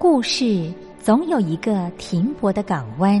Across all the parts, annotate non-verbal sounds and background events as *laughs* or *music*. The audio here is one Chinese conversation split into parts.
故事总有一个停泊的港湾。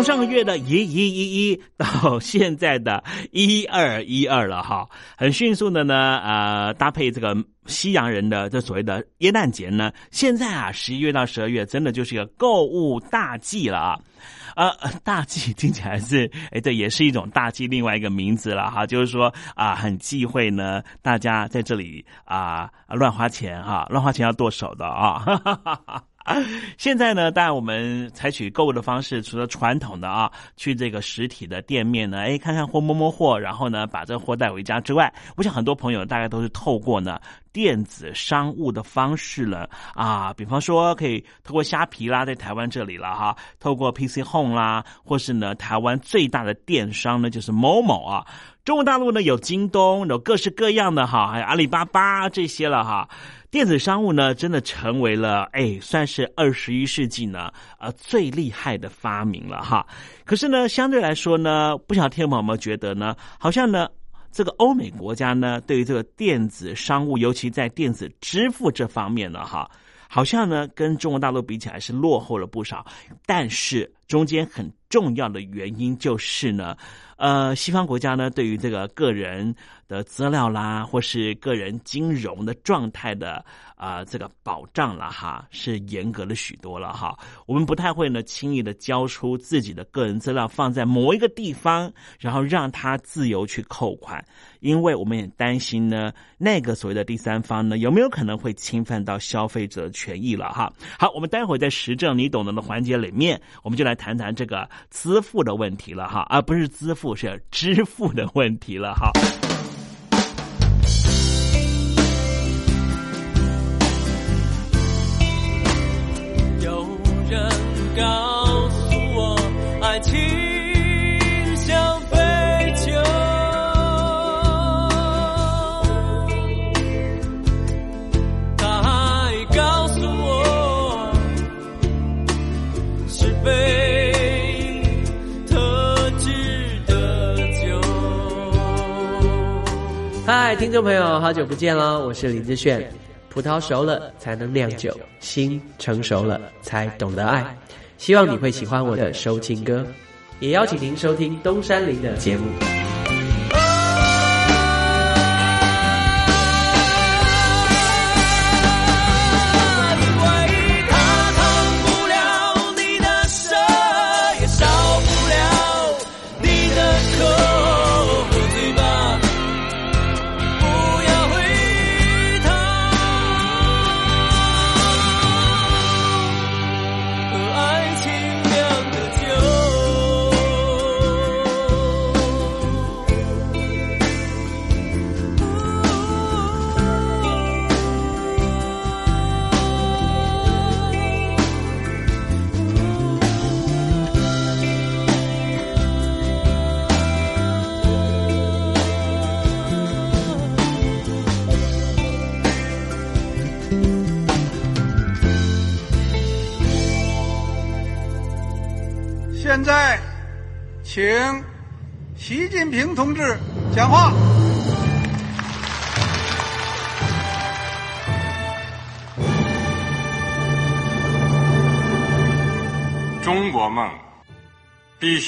从上个月的一一一一到现在的一二一二了哈，很迅速的呢，呃，搭配这个西洋人的这所谓的耶诞节呢，现在啊，十一月到十二月真的就是一个购物大季了啊。呃，大忌听起来是，哎，这也是一种大忌，另外一个名字了哈，就是说啊，很忌讳呢，大家在这里啊乱花钱哈，乱花钱要剁手的啊。哈哈哈哈 *laughs* 现在呢，当然我们采取购物的方式，除了传统的啊，去这个实体的店面呢，哎，看看货，摸摸货，然后呢，把这货带回家之外，我想很多朋友大概都是透过呢电子商务的方式了啊，比方说可以透过虾皮啦，在台湾这里了哈，透过 PC Home 啦，或是呢台湾最大的电商呢就是某某啊，中国大陆呢有京东，有各式各样的哈，还有阿里巴巴这些了哈。电子商务呢，真的成为了哎，算是二十一世纪呢，呃，最厉害的发明了哈。可是呢，相对来说呢，不晓得天宝有没有觉得呢？好像呢，这个欧美国家呢，对于这个电子商务，尤其在电子支付这方面呢，哈，好像呢，跟中国大陆比起来是落后了不少。但是中间很重要的原因就是呢，呃，西方国家呢，对于这个个人。的资料啦，或是个人金融的状态的啊，这个保障了哈，是严格了许多了哈。我们不太会呢，轻易的交出自己的个人资料放在某一个地方，然后让他自由去扣款，因为我们也担心呢，那个所谓的第三方呢，有没有可能会侵犯到消费者的权益了哈。好，我们待会在实证你懂得的环节里面，我们就来谈谈这个支付的问题了哈，而不是支付是支付的问题了哈。告诉我，爱情像杯酒。他还告诉我，是非特制的酒。嗨，听众朋友，好久不见了，我是林志炫。葡萄熟了才能酿酒，心成熟了才懂得爱。希望你会喜欢我的收情歌，也邀请您收听东山林的节目。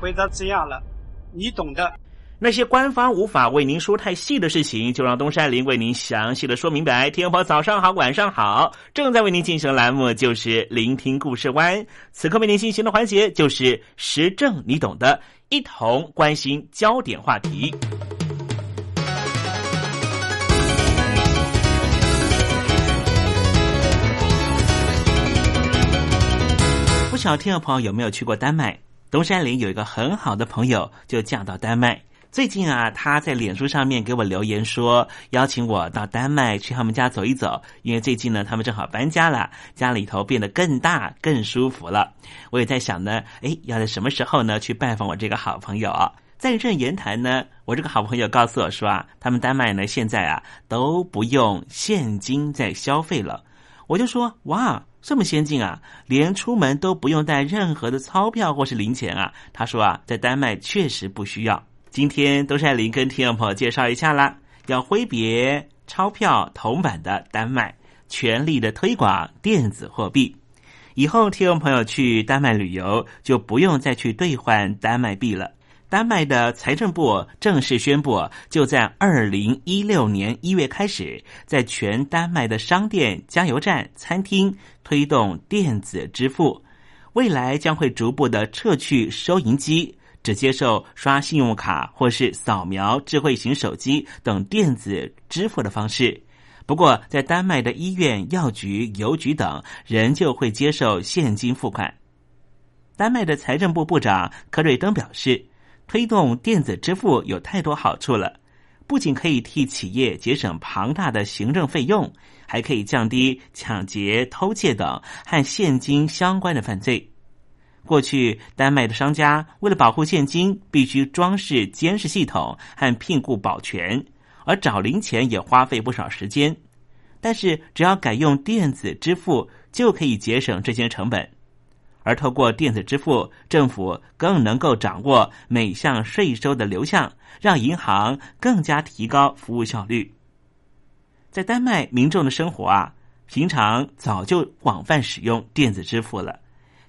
回答这样了，你懂的。那些官方无法为您说太细的事情，就让东山林为您详细的说明白。天婆早上好，晚上好，正在为您进行的栏目就是聆听故事湾。此刻为您进行的环节就是时政，你懂的，一同关心焦点话题。不晓得听众朋友有没有去过丹麦？东山林有一个很好的朋友，就嫁到丹麦。最近啊，他在脸书上面给我留言说，邀请我到丹麦去他们家走一走，因为最近呢，他们正好搬家了，家里头变得更大、更舒服了。我也在想呢，哎，要在什么时候呢去拜访我这个好朋友？在这言谈呢，我这个好朋友告诉我说啊，他们丹麦呢现在啊都不用现金在消费了。我就说，哇！这么先进啊，连出门都不用带任何的钞票或是零钱啊。他说啊，在丹麦确实不需要。今天都是林跟听众朋友介绍一下啦，要挥别钞票铜板的丹麦，全力的推广电子货币。以后听众朋友去丹麦旅游就不用再去兑换丹麦币了。丹麦的财政部正式宣布，就在二零一六年一月开始，在全丹麦的商店、加油站、餐厅推动电子支付。未来将会逐步的撤去收银机，只接受刷信用卡或是扫描智慧型手机等电子支付的方式。不过，在丹麦的医院、药局、邮局等，仍旧会接受现金付款。丹麦的财政部部长科瑞登表示。推动电子支付有太多好处了，不仅可以替企业节省庞大的行政费用，还可以降低抢劫、偷窃等和现金相关的犯罪。过去，丹麦的商家为了保护现金，必须装饰监视系统和聘雇保全，而找零钱也花费不少时间。但是，只要改用电子支付，就可以节省这些成本。而透过电子支付，政府更能够掌握每项税收的流向，让银行更加提高服务效率。在丹麦民众的生活啊，平常早就广泛使用电子支付了，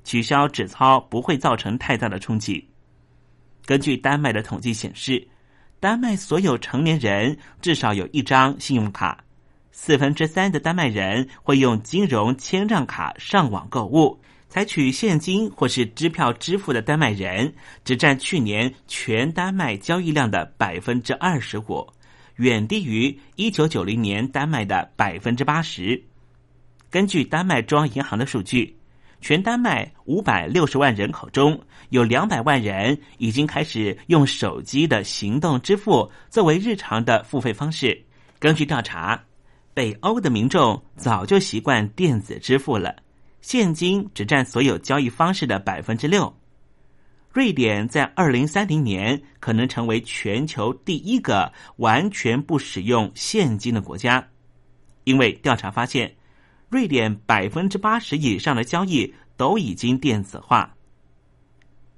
取消纸钞不会造成太大的冲击。根据丹麦的统计显示，丹麦所有成年人至少有一张信用卡，四分之三的丹麦人会用金融签账卡上网购物。采取现金或是支票支付的丹麦人，只占去年全丹麦交易量的百分之二十五，远低于一九九零年丹麦的百分之八十。根据丹麦中央银行的数据，全丹麦五百六十万人口中有两百万人已经开始用手机的行动支付作为日常的付费方式。根据调查，北欧的民众早就习惯电子支付了。现金只占所有交易方式的百分之六。瑞典在二零三零年可能成为全球第一个完全不使用现金的国家，因为调查发现，瑞典百分之八十以上的交易都已经电子化。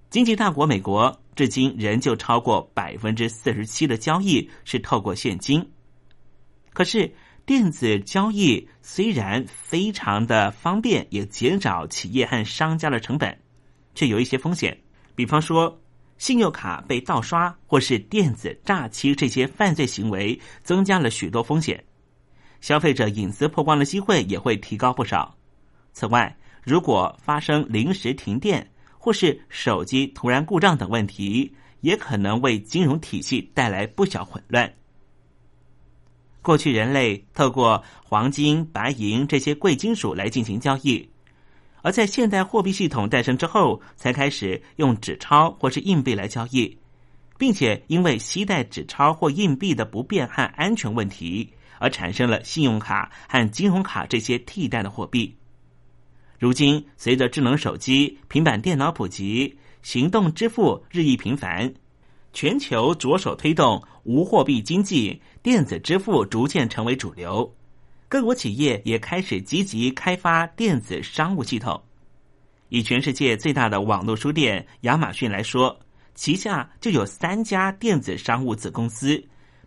经济大国美国至今仍旧超过百分之四十七的交易是透过现金，可是。电子交易虽然非常的方便，也减少企业和商家的成本，却有一些风险，比方说信用卡被盗刷或是电子诈欺这些犯罪行为，增加了许多风险。消费者隐私曝光的机会也会提高不少。此外，如果发生临时停电或是手机突然故障等问题，也可能为金融体系带来不小混乱。过去人类透过黄金、白银这些贵金属来进行交易，而在现代货币系统诞生之后，才开始用纸钞或是硬币来交易，并且因为携带纸钞或硬币的不便和安全问题。而产生了信用卡和金融卡这些替代的货币。如今，随着智能手机、平板电脑普及，行动支付日益频繁，全球着手推动无货币经济，电子支付逐渐成为主流。各国企业也开始积极开发电子商务系统。以全世界最大的网络书店亚马逊来说，旗下就有三家电子商务子公司。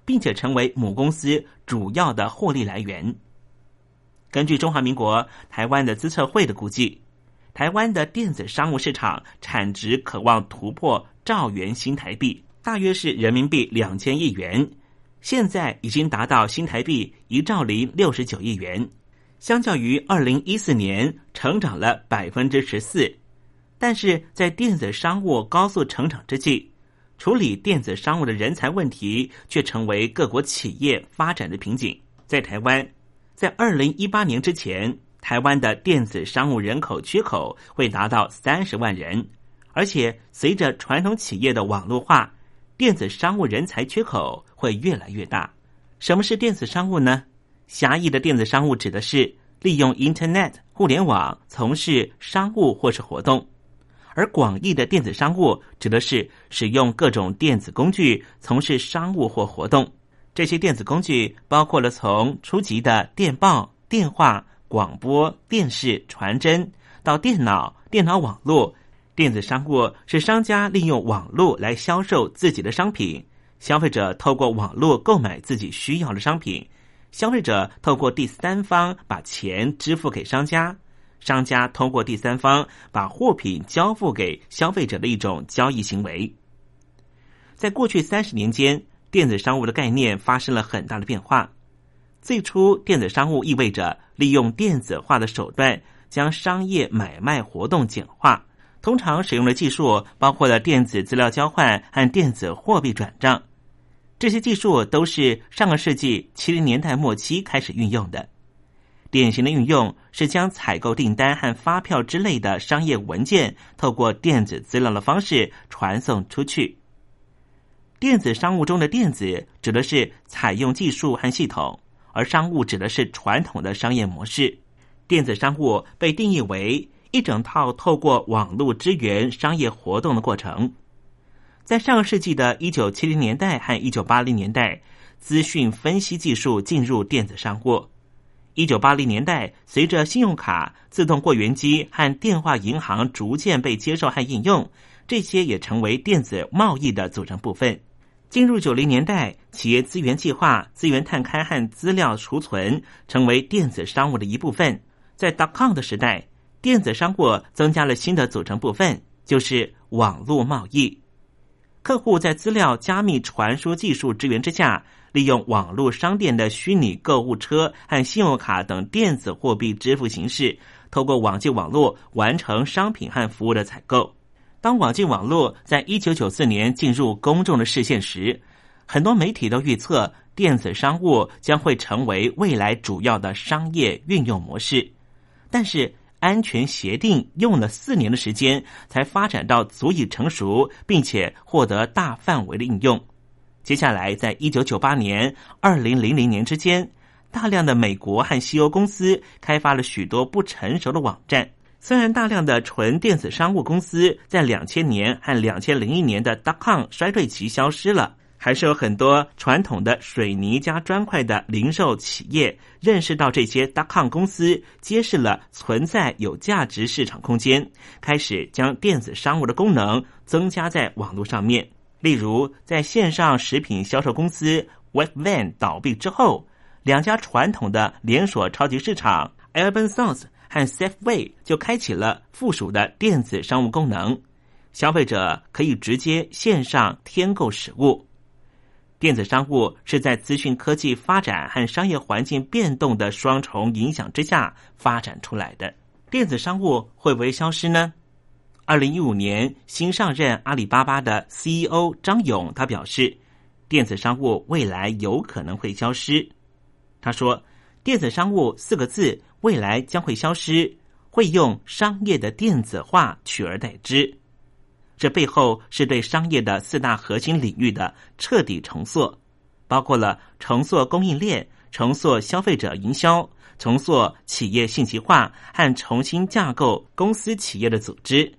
并且成为母公司主要的获利来源。根据中华民国台湾的资策会的估计，台湾的电子商务市场产值渴望突破兆元新台币，大约是人民币两千亿元。现在已经达到新台币一兆零六十九亿元，相较于二零一四年成长了百分之十四。但是在电子商务高速成长之际，处理电子商务的人才问题，却成为各国企业发展的瓶颈。在台湾，在二零一八年之前，台湾的电子商务人口缺口会达到三十万人，而且随着传统企业的网络化，电子商务人才缺口会越来越大。什么是电子商务呢？狭义的电子商务指的是利用 Internet 互联网从事商务或是活动。而广义的电子商务指的是使用各种电子工具从事商务或活动。这些电子工具包括了从初级的电报、电话、广播电视、传真到电脑、电脑网络。电子商务是商家利用网络来销售自己的商品，消费者透过网络购买自己需要的商品，消费者透过第三方把钱支付给商家。商家通过第三方把货品交付给消费者的一种交易行为。在过去三十年间，电子商务的概念发生了很大的变化。最初，电子商务意味着利用电子化的手段将商业买卖活动简化，通常使用的技术包括了电子资料交换和电子货币转账。这些技术都是上个世纪七零年代末期开始运用的。典型的运用是将采购订单和发票之类的商业文件，透过电子资料的方式传送出去。电子商务中的“电子”指的是采用技术和系统，而商务指的是传统的商业模式。电子商务被定义为一整套透过网络支援商业活动的过程。在上个世纪的一九七零年代和一九八零年代，资讯分析技术进入电子商务。一九八零年代，随着信用卡、自动柜员机和电话银行逐渐被接受和应用，这些也成为电子贸易的组成部分。进入九零年代，企业资源计划、资源探勘和资料储存成为电子商务的一部分。在 dot com 的时代，电子商务增加了新的组成部分，就是网络贸易。客户在资料加密传输技术支援之下。利用网络商店的虚拟购物车和信用卡等电子货币支付形式，透过网际网络完成商品和服务的采购。当网际网络在一九九四年进入公众的视线时，很多媒体都预测电子商务将会成为未来主要的商业运用模式。但是，安全协定用了四年的时间才发展到足以成熟，并且获得大范围的应用。接下来，在一九九八年、二零零零年之间，大量的美国和西欧公司开发了许多不成熟的网站。虽然大量的纯电子商务公司在两千年和两千零一年的 dot com 衰退期消失了，还是有很多传统的水泥加砖块的零售企业认识到这些 dot com 公司揭示了存在有价值市场空间，开始将电子商务的功能增加在网络上面。例如，在线上食品销售公司 Webvan 倒闭之后，两家传统的连锁超级市场 Albertsons 和 Safeway 就开启了附属的电子商务功能，消费者可以直接线上添购食物。电子商务是在资讯科技发展和商业环境变动的双重影响之下发展出来的。电子商务会不会消失呢？二零一五年新上任阿里巴巴的 CEO 张勇他表示，电子商务未来有可能会消失。他说：“电子商务四个字未来将会消失，会用商业的电子化取而代之。这背后是对商业的四大核心领域的彻底重塑，包括了重塑供应链、重塑消费者营销、重塑企业信息化和重新架构公司企业的组织。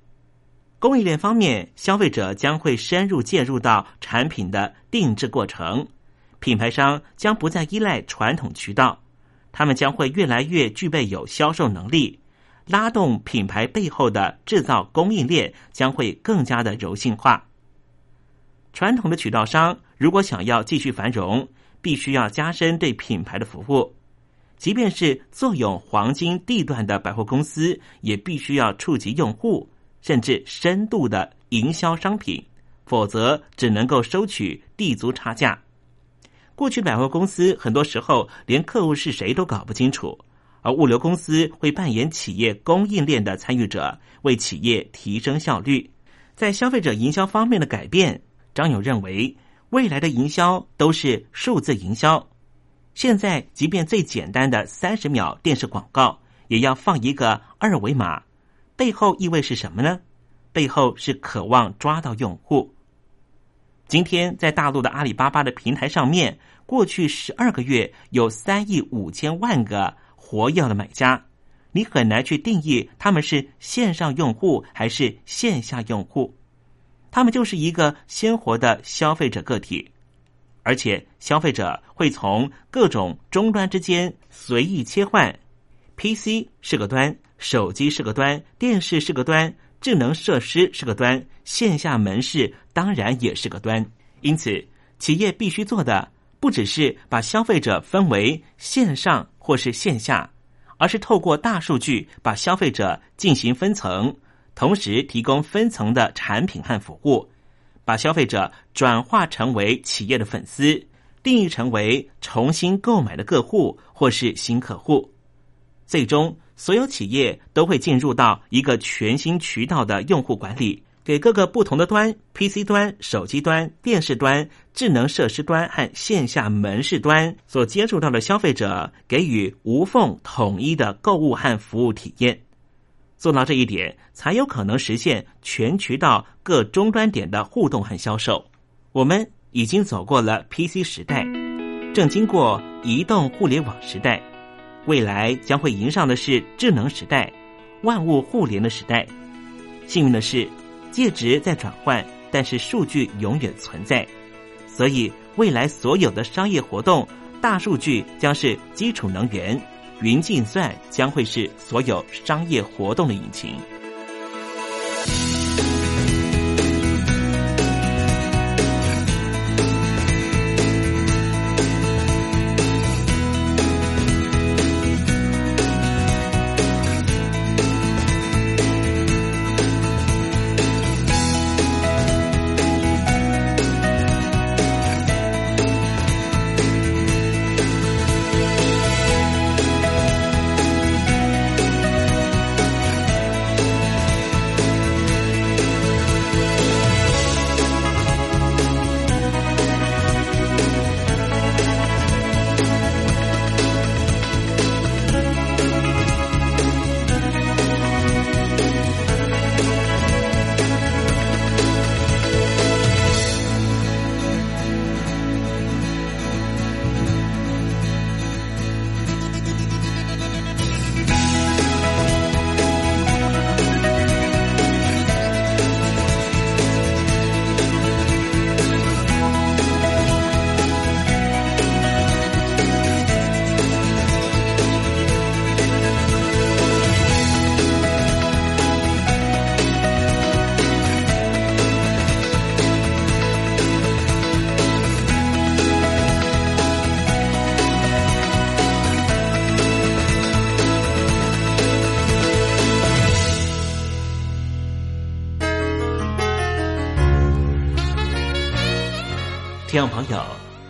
供应链方面，消费者将会深入介入到产品的定制过程。”品牌商将不再依赖传统渠道，他们将会越来越具备有销售能力，拉动品牌背后的制造供应链将会更加的柔性化。传统的渠道商如果想要继续繁荣，必须要加深对品牌的服务，即便是坐拥黄金地段的百货公司，也必须要触及用户，甚至深度的营销商品，否则只能够收取地租差价。过去百货公司很多时候连客户是谁都搞不清楚，而物流公司会扮演企业供应链的参与者，为企业提升效率。在消费者营销方面的改变，张勇认为未来的营销都是数字营销。现在即便最简单的三十秒电视广告，也要放一个二维码，背后意味是什么呢？背后是渴望抓到用户。今天在大陆的阿里巴巴的平台上面，过去十二个月有三亿五千万个活跃的买家，你很难去定义他们是线上用户还是线下用户，他们就是一个鲜活的消费者个体，而且消费者会从各种终端之间随意切换，PC 是个端，手机是个端，电视是个端。智能设施是个端，线下门市当然也是个端。因此，企业必须做的不只是把消费者分为线上或是线下，而是透过大数据把消费者进行分层，同时提供分层的产品和服务，把消费者转化成为企业的粉丝，定义成为重新购买的客户或是新客户，最终。所有企业都会进入到一个全新渠道的用户管理，给各个不同的端 （PC 端、手机端、电视端、智能设施端和线下门市端）所接触到的消费者，给予无缝统一的购物和服务体验。做到这一点，才有可能实现全渠道各终端点的互动和销售。我们已经走过了 PC 时代，正经过移动互联网时代。未来将会迎上的是智能时代，万物互联的时代。幸运的是，介质在转换，但是数据永远存在。所以，未来所有的商业活动，大数据将是基础能源，云计算将会是所有商业活动的引擎。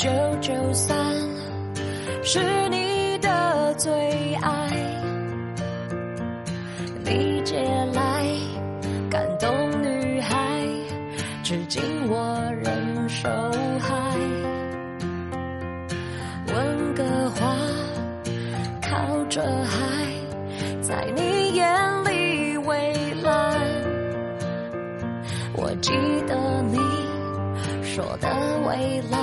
九九三，是你的最爱，你借来感动女孩，至今我仍受害。温哥华靠着海，在你眼里蔚蓝，我记得你。说的未来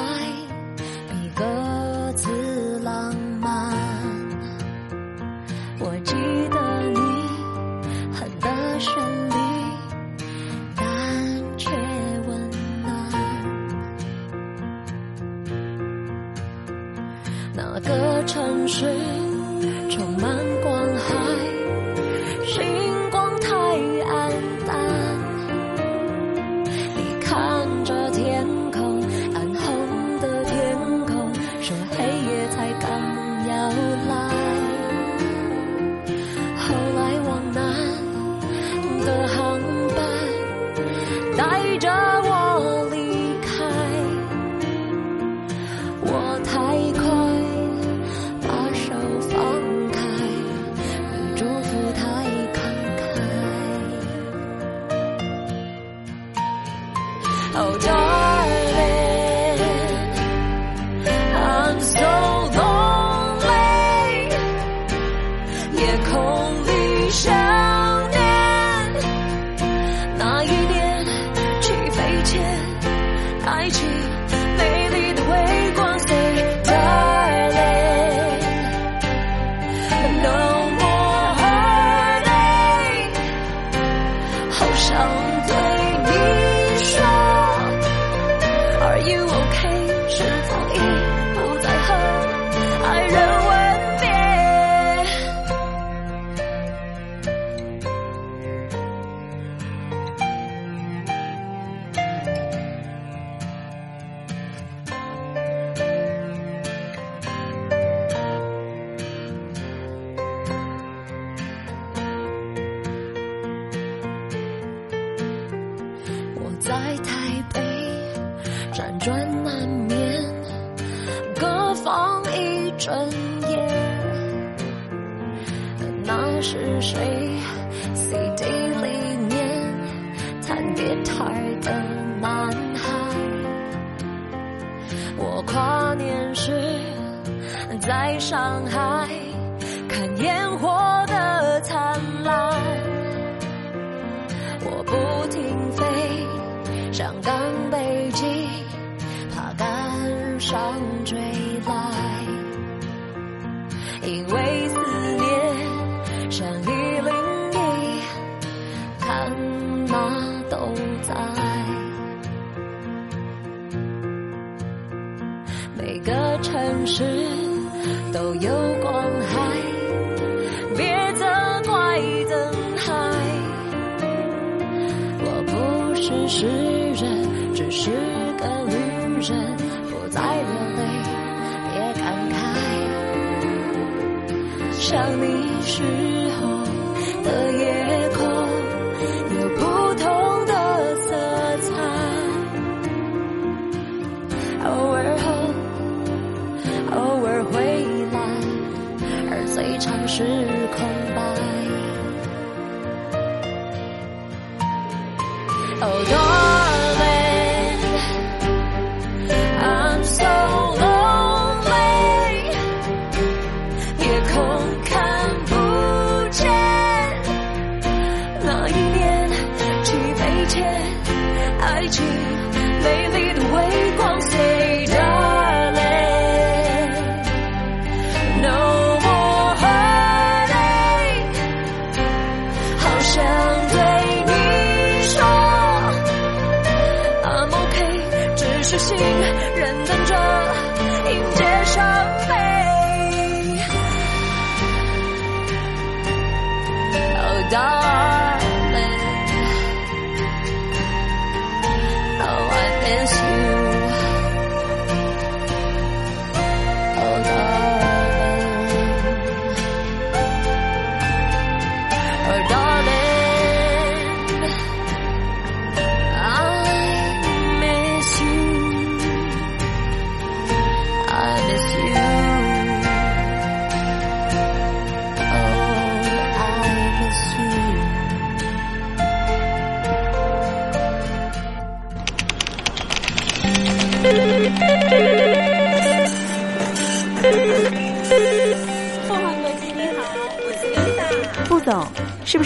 谁？是都有光害，别责怪灯海。我不是诗人。只是个旅人，不再流泪，别感慨。想你时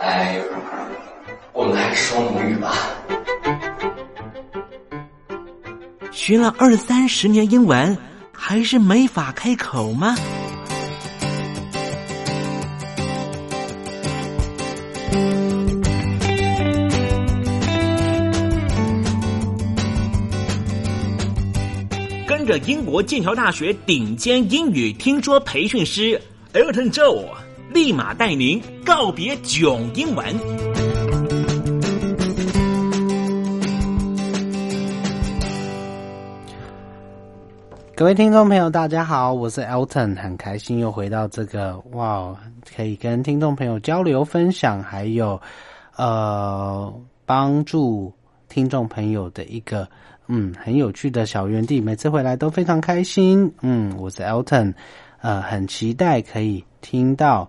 哎我们还是说母语吧。学了二三十年英文，还是没法开口吗？跟着英国剑桥大学顶尖英语听说培训师 Elton Joe，立马带您告别囧英文。各位听众朋友，大家好，我是 Elton，很开心又回到这个哇，可以跟听众朋友交流分享，还有呃帮助听众朋友的一个嗯很有趣的小园地，每次回来都非常开心。嗯，我是 Elton，呃，很期待可以听到。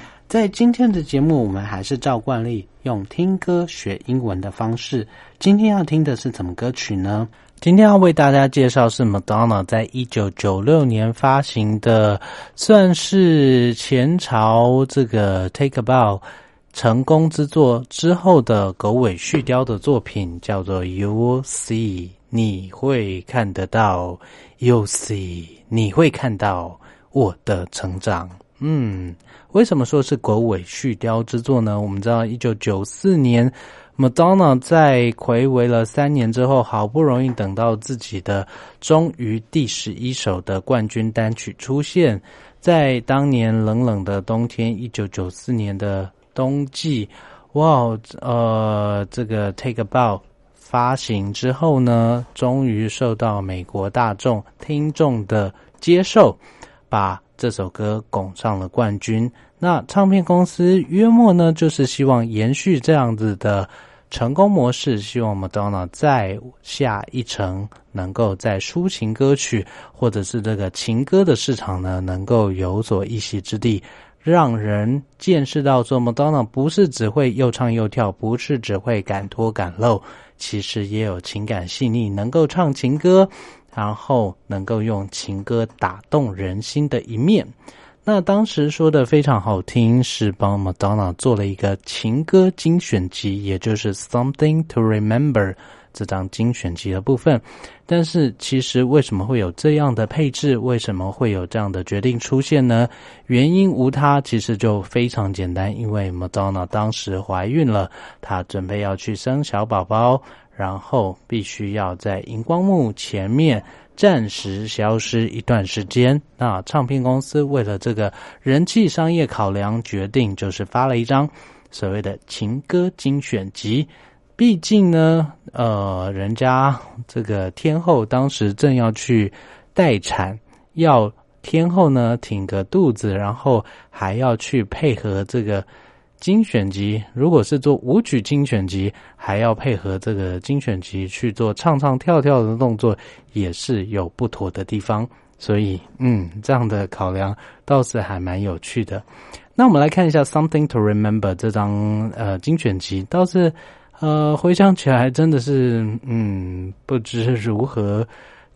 在今天的节目，我们还是照惯例用听歌学英文的方式。今天要听的是什么歌曲呢？今天要为大家介绍是 Madonna 在一九九六年发行的，算是前朝这个 Take a Bow 成功之作之后的狗尾续貂的作品，叫做 You See，你会看得到，You See，你会看到我的成长。嗯，为什么说是狗尾续貂之作呢？我们知道，一九九四年，Madonna 在暌违了三年之后，好不容易等到自己的终于第十一首的冠军单曲出现，在当年冷冷的冬天，一九九四年的冬季，哇，呃，这个 Take a Bow 发行之后呢，终于受到美国大众听众的接受，把这首歌拱上了冠军。那唱片公司约莫呢，就是希望延续这样子的成功模式，希望 Madonna 再下一城，能够在抒情歌曲或者是这个情歌的市场呢，能够有所一席之地。让人见识到说，Madonna 不是只会又唱又跳，不是只会敢脱敢露，其实也有情感细腻，能够唱情歌，然后能够用情歌打动人心的一面。那当时说的非常好听，是帮 Madonna 做了一个情歌精选集，也就是《Something to Remember》这张精选集的部分。但是其实为什么会有这样的配置？为什么会有这样的决定出现呢？原因无他，其实就非常简单，因为 Madonna 当时怀孕了，她准备要去生小宝宝。然后必须要在荧光幕前面暂时消失一段时间。那唱片公司为了这个人气商业考量，决定就是发了一张所谓的情歌精选集。毕竟呢，呃，人家这个天后当时正要去待产，要天后呢挺个肚子，然后还要去配合这个。精选集如果是做舞曲精选集，还要配合这个精选集去做唱唱跳跳的动作，也是有不妥的地方。所以，嗯，这样的考量倒是还蛮有趣的。那我们来看一下《Something to Remember》这张呃精选集，倒是呃回想起来真的是嗯不知如何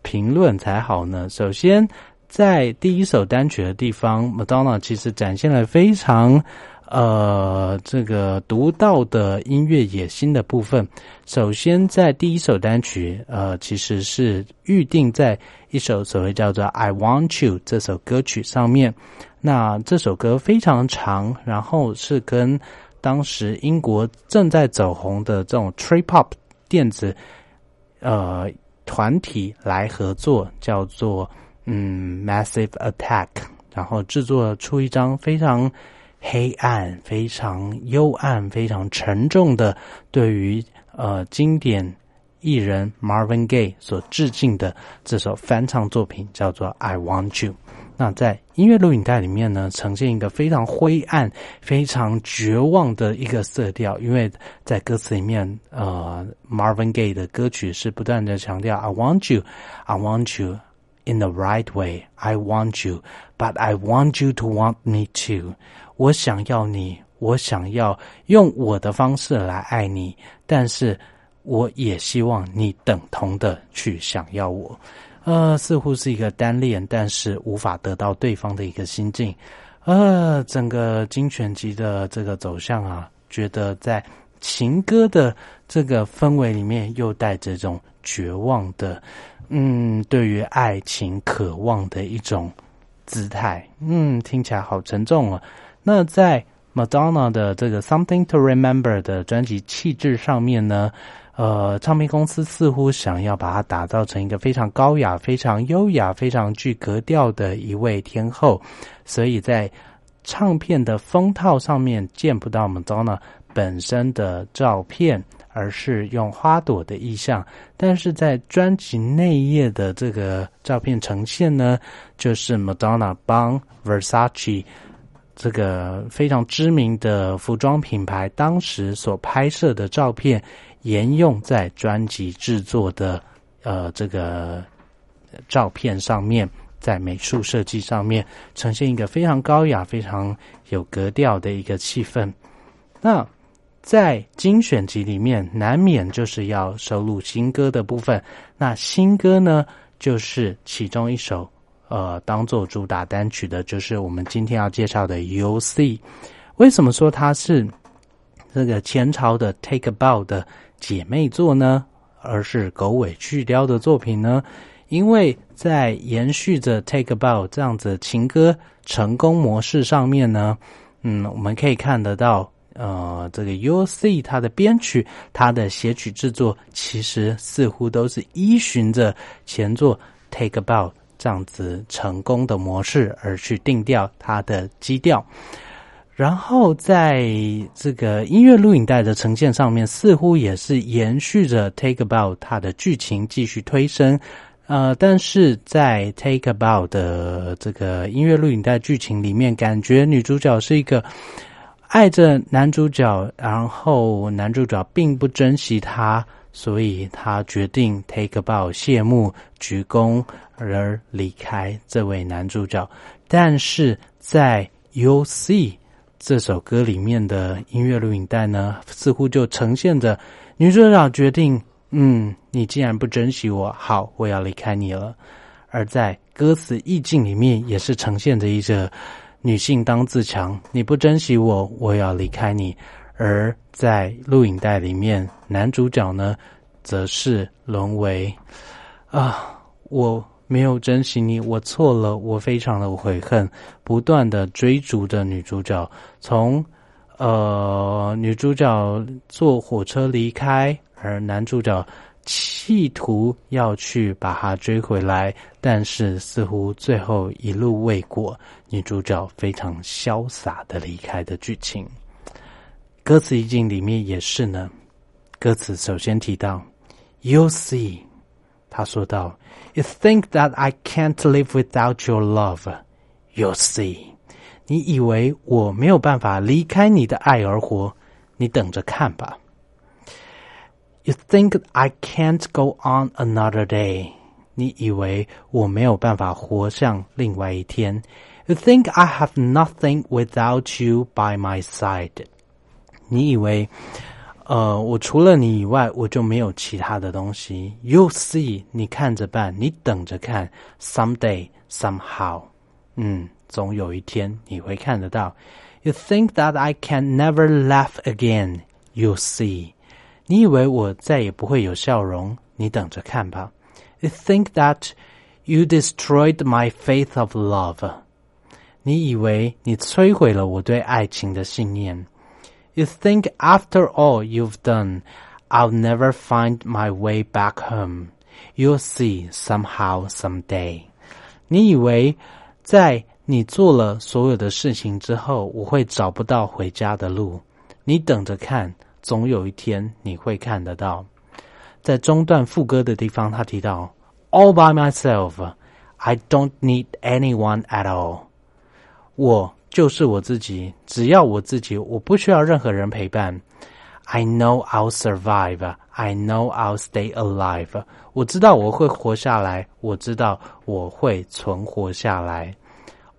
评论才好呢。首先，在第一首单曲的地方，Madonna 其实展现了非常。呃，这个独到的音乐野心的部分，首先在第一首单曲，呃，其实是预定在一首所谓叫做《I Want You》这首歌曲上面。那这首歌非常长，然后是跟当时英国正在走红的这种 trip hop 电子呃团体来合作，叫做嗯 Massive Attack，然后制作出一张非常。黑暗、非常幽暗、非常沉重的，对于呃经典艺人 Marvin Gaye 所致敬的这首翻唱作品，叫做《I Want You》。那在音乐录影带里面呢，呈现一个非常灰暗、非常绝望的一个色调，因为在歌词里面，呃，Marvin Gaye 的歌曲是不断的强调 “I want you, I want you in the right way, I want you, but I want you to want me too。”我想要你，我想要用我的方式来爱你，但是我也希望你等同的去想要我。呃，似乎是一个单恋，但是无法得到对方的一个心境。呃，整个精选集的这个走向啊，觉得在情歌的这个氛围里面，又带着这种绝望的，嗯，对于爱情渴望的一种姿态。嗯，听起来好沉重啊。那在 Madonna 的这个 Something to Remember 的专辑气质上面呢，呃，唱片公司似乎想要把它打造成一个非常高雅、非常优雅、非常具格调的一位天后，所以在唱片的封套上面见不到 Madonna 本身的照片，而是用花朵的意象。但是在专辑内页的这个照片呈现呢，就是 Madonna 帮 Versace。这个非常知名的服装品牌当时所拍摄的照片，沿用在专辑制作的呃这个照片上面，在美术设计上面呈现一个非常高雅、非常有格调的一个气氛。那在精选集里面，难免就是要收录新歌的部分。那新歌呢，就是其中一首。呃，当做主打单曲的就是我们今天要介绍的 U C。为什么说它是这个前朝的 Take a Bow 的姐妹作呢？而是狗尾续貂的作品呢？因为在延续着 Take a Bow 这样子情歌成功模式上面呢，嗯，我们可以看得到，呃，这个 U C 它的编曲、它的写曲制作，其实似乎都是依循着前作 Take a Bow。这样子成功的模式而去定调它的基调，然后在这个音乐录影带的呈现上面，似乎也是延续着《Take About》它的剧情继续推升。呃，但是在《Take About》的这个音乐录影带剧情里面，感觉女主角是一个爱着男主角，然后男主角并不珍惜她。所以她决定 take a bow 谢幕鞠躬而离开这位男主角，但是在 You See 这首歌里面的音乐录影带呢，似乎就呈现着女主角决定，嗯，你既然不珍惜我，好，我要离开你了。而在歌词意境里面，也是呈现着一个女性当自强，你不珍惜我，我要离开你。而在录影带里面，男主角呢，则是沦为啊，我没有珍惜你，我错了，我非常的悔恨，不断的追逐着女主角，从呃女主角坐火车离开，而男主角企图要去把她追回来，但是似乎最后一路未果，女主角非常潇洒的离开的剧情。歌词意境里面也是呢，歌词首先提到 “You see”，他说道 “You think that I can't live without your love, you see”，你以为我没有办法离开你的爱而活？你等着看吧。You think I can't go on another day？你以为我没有办法活向另外一天？You think I have nothing without you by my side？你以为， 呃，我除了你以外，我就没有其他的东西？You see？你看着办，你等着看。Someday, somehow，嗯，总有一天你会看得到。You think that I can never laugh again? You see？你以为我再也不会有笑容？你等着看吧。You think that you destroyed my faith of love？你以为你摧毁了我对爱情的信念 ？You think after all you've done, I'll never find my way back home? You'll see somehow, someday。你以为在你做了所有的事情之后，我会找不到回家的路？你等着看。总有一天你会看得到，在中段副歌的地方，他提到 “all by myself, I don't need anyone at all”，我 就是我自己，只要我自己，我不需要任何人陪伴。I know I'll survive, I know I'll stay alive。我知道我会活下来，我知道我会存活下来。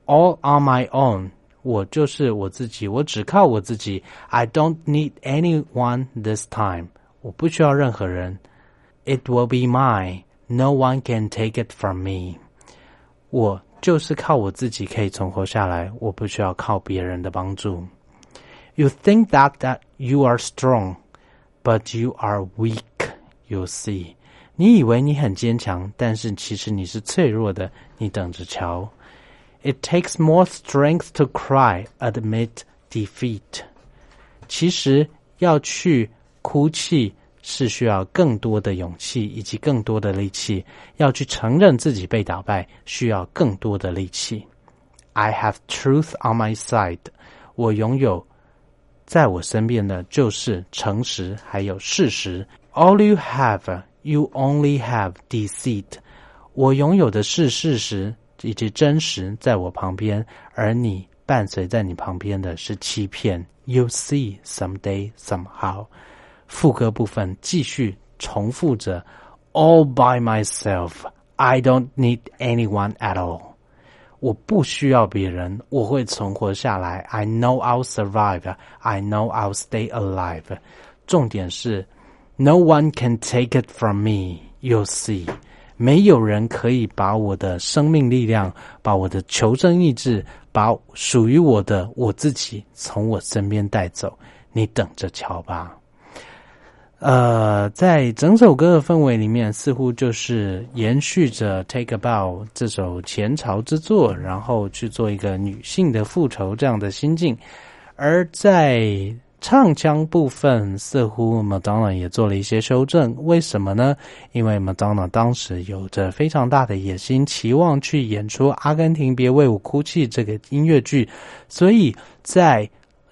All on my own。我就是我自己，我只靠我自己。I don't need anyone this time。我不需要任何人。It will be mine. No one can take it from me。我 就是靠我自己可以存活下来，我不需要靠别人的帮助。You think that that you are strong, but you are weak. You see，你以为你很坚强，但是其实你是脆弱的。你等着瞧。It takes more strength to cry admit defeat。其实要去哭泣是需要更多的勇气以及更多的力气。要去承认自己被打败，需要更多的力气。I have truth on my side。我拥有在我身边的就是诚实，还有事实。All you have, you only have deceit。我拥有的是事实。以及真实在我旁边，而你伴随在你旁边的是欺骗。You see someday somehow，副歌部分继续重复着：All by myself，I don't need anyone at all。我不需要别人，我会存活下来。I know I'll survive，I know I'll stay alive。重点是，No one can take it from me. You'll see。没有人可以把我的生命力量、把我的求生意志、把属于我的我自己从我身边带走。你等着瞧吧。呃，在整首歌的氛围里面，似乎就是延续着《Take a Bow》这首前朝之作，然后去做一个女性的复仇这样的心境，而在。唱腔部分似乎 Madonna 也做了一些修正，为什么呢？因为 Madonna 当时有着非常大的野心，期望去演出《阿根廷别为我哭泣》这个音乐剧，所以在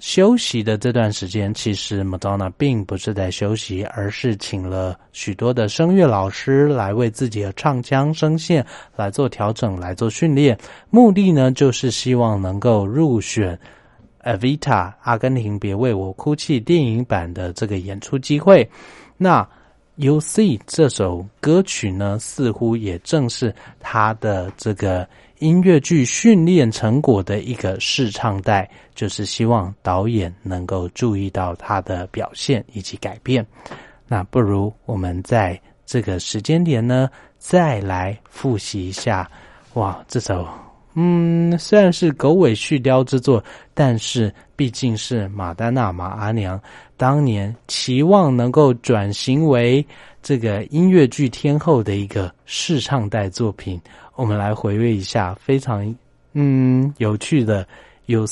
休息的这段时间，其实 Madonna 并不是在休息，而是请了许多的声乐老师来为自己的唱腔声线来做调整、来做训练，目的呢就是希望能够入选。Avita，阿根廷别为我哭泣电影版的这个演出机会，那 You See 这首歌曲呢，似乎也正是他的这个音乐剧训练成果的一个试唱带，就是希望导演能够注意到他的表现以及改变。那不如我们在这个时间点呢，再来复习一下，哇，这首。嗯，虽然是狗尾续貂之作，但是毕竟是马丹娜马阿娘当年期望能够转型为这个音乐剧天后的一个试唱带作品我们来回味一下非常嗯有趣的 you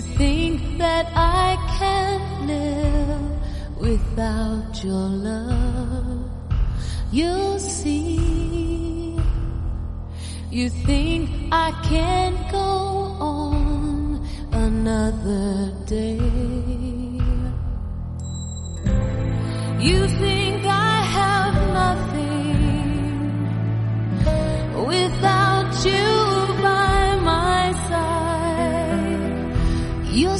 think that i can without your love. You'll see. You think I can't go on another day. You think I have nothing without you by my side. You'll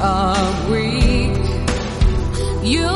are weak. You'll